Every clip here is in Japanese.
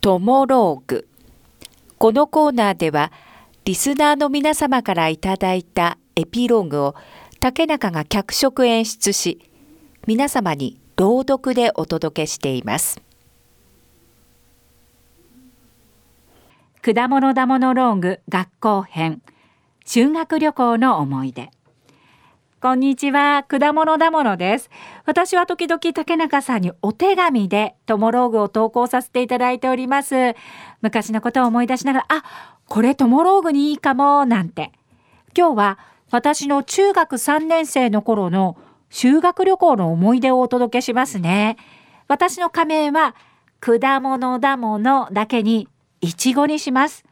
トモローグ。このコーナーではリスナーの皆様からいただいたエピローグを竹中が脚色演出し皆様に朗読でお届けしています。果物だものローグ学校編修学旅行の思い出。こんにちは果物だものです私は時々竹中さんにお手紙でトモローグを投稿させていただいております昔のことを思い出しながらあこれトモローグにいいかもなんて今日は私の中学3年生の頃の修学旅行の思い出をお届けしますね。私の仮名は果物だものだけにいちごにします。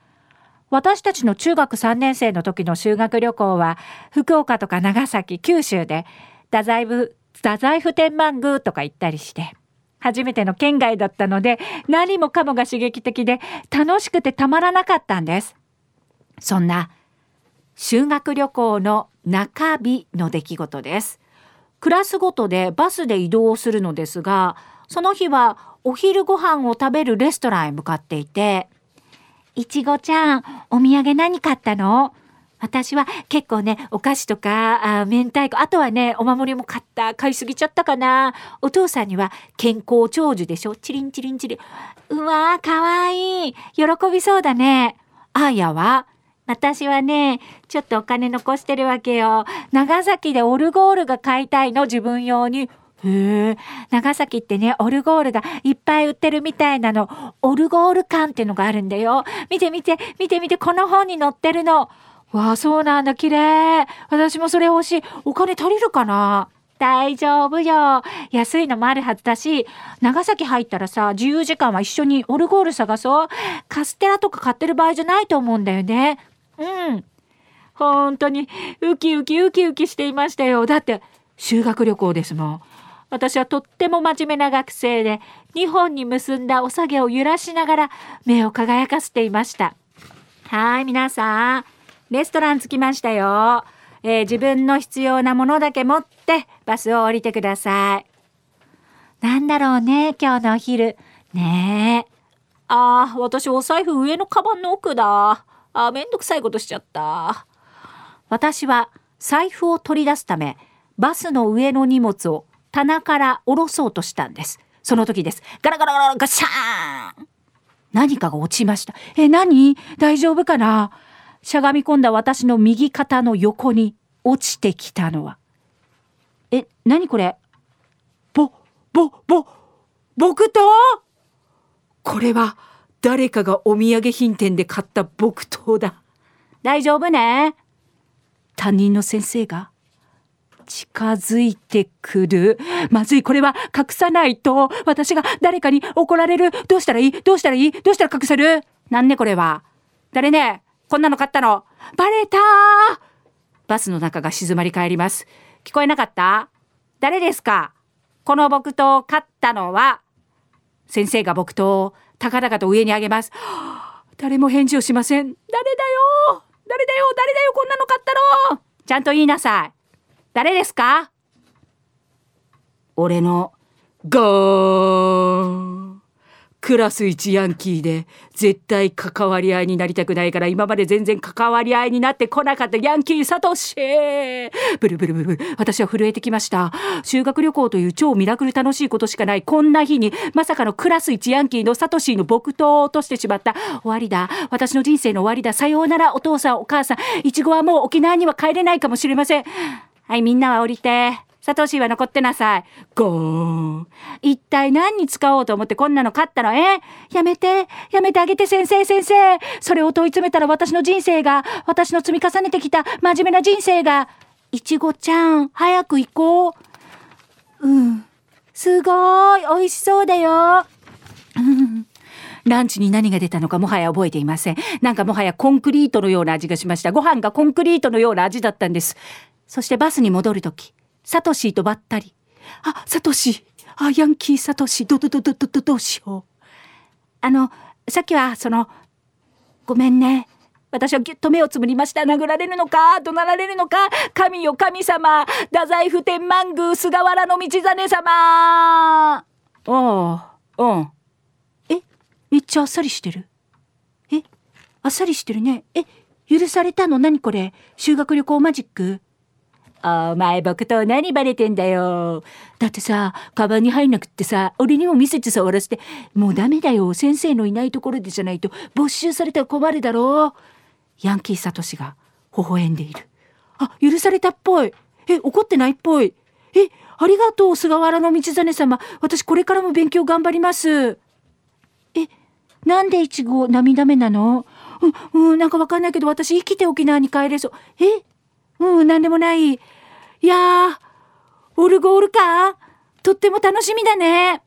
私たちの中学3年生の時の修学旅行は福岡とか長崎、九州で太宰府、太宰府天満宮とか行ったりして初めての県外だったので何もかもが刺激的で楽しくてたまらなかったんです。そんな修学旅行の中日の出来事です。クラスごとでバスで移動をするのですが、その日はお昼ご飯を食べるレストランへ向かっていて、いちごちゃん、お土産何買ったの？私は結構ね、お菓子とか、あ明太子、あとはね、お守りも買った。買いすぎちゃったかな。お父さんには健康長寿でしょ？チリンチリンチリン。うわー、かわいい。喜びそうだね。あーやは私はね、ちょっとお金残してるわけよ。長崎でオルゴールが買いたいの、自分用に。へえ、長崎ってね、オルゴールがいっぱい売ってるみたいなの。オルゴール館っていうのがあるんだよ。見て見て、見て見て、この本に載ってるの。わあ、そうなんだ、綺麗。私もそれ欲しい。お金足りるかな？大丈夫よ。安いのもあるはずだし、長崎入ったらさ、自由時間は一緒にオルゴール探そう。カステラとか買ってる場合じゃないと思うんだよね。うん。本当にウキウキウキウキしていましたよ。だって修学旅行ですもん。私はとっても真面目な学生で2本に結んだお下げを揺らしながら目を輝かせていました。はい、皆さん。レストラン着きましたよ。えー、自分の必要なものだけ持ってバスを降りてください。なんだろうね、今日のお昼。ねえ。ああ、私お財布上のカバンの奥だ。あ、めんどくさいことしちゃった。私は財布を取り出すため、バスの上の荷物を棚から下ろそうとしたんです。その時です。ガラガラガラガシャーン何かが落ちました。え、何？大丈夫かな？しゃがみ込んだ私の右肩の横に落ちてきたのは。え、何これ？ぼ、ぼ、ぼ、木刀これは誰かがお土産品店で買った木刀だ。大丈夫ね？担任の先生が近づいてくる。まずい、これは隠さないと。私が誰かに怒られる。どうしたらいい？どうしたらいい？どうしたら隠せる？なんねこれは。誰ね？こんなの買ったの。バレたバスの中が静まり返ります。聞こえなかった？誰ですか？この木刀を買ったのは先生が木刀を高々と上に上げます。誰も返事をしません。誰だよ？誰だよ？誰だよ？こんなの買ったの？ちゃんと言いなさい。誰ですか？俺のゴー。ンクラス一ヤンキーで絶対関わり合いになりたくないから今まで全然関わり合いになってこなかった。ヤンキーサトシ。ブルブルブル。ブル私は震えてきました。修学旅行という超ミラクル楽しいことしかない。こんな日にまさかのクラス一ヤンキーのサトシの木刀を落としてしまった。終わりだ。私の人生の終わりだ。さようならお父さんお母さん。いちごはもう沖縄には帰れないかもしれません。はいみんなは降りてサトシは残ってなさい。ゴーン。一体何に使おうと思ってこんなの買ったの？え？やめて、やめてあげて先生先生。それを問い詰めたら私の人生が、私の積み重ねてきた真面目な人生が、いちごちゃん、早く行こう。うん。すごい、美味しそうだよ。うん。ランチに何が出たのかもはや覚えていません。なんかもはやコンクリートのような味がしました。ご飯がコンクリートのような味だったんです。そしてバスに戻るとき、サトシーとばったり。あ、サトシー。あ、ヤンキーサトシー。ど、ど、ど、ど、ど、ど、どうしよう。あの、さっきは、その、ごめんね。私はぎゅっと目をつぶりました。殴られるのか怒鳴られるのか神よ神様太宰府天満宮菅原道真様おう、うん。えめっちゃあっさりしてる。えあっさりしてるね。え許されたの？何これ？修学旅行マジック？お前僕と何バレてんだよ。だってさ、カバンに入んなくってさ、俺にも見せて触らせて、もうダメだよ。先生のいないところでじゃないと没収されたら困るだろう。ヤンキーサトシが微笑んでいる。あ、許されたっぽい。え、怒ってないっぽい。え、ありがとう、菅原道真様。私これからも勉強頑張ります。え、なんでイチゴ涙目なの？うん、うん、なんかわかんないけど、私生きて沖縄に帰れそう。えうん、なんでもない。いやー、オルゴールか？とっても楽しみだね。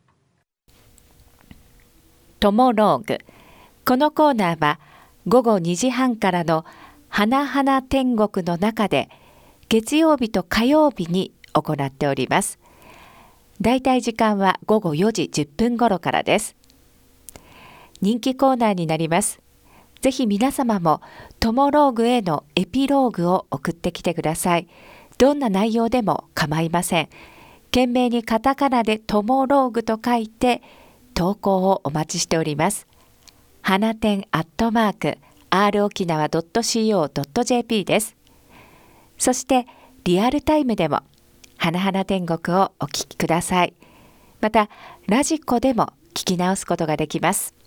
トモローグ。このコーナーは午後2時半からの花々天国の中で月曜日と火曜日に行っております。だいたい時間は午後4時10分頃からです。人気コーナーになります。ぜひ皆様もトモローグへのエピローグを送ってきてください。どんな内容でも構いません。懸命にカタカナでトモローグと書いて投稿をお待ちしております。花店アットマーク r 沖縄 .co.jp です。そしてリアルタイムでも花々天国をお聞きください。またラジコでも聞き直すことができます。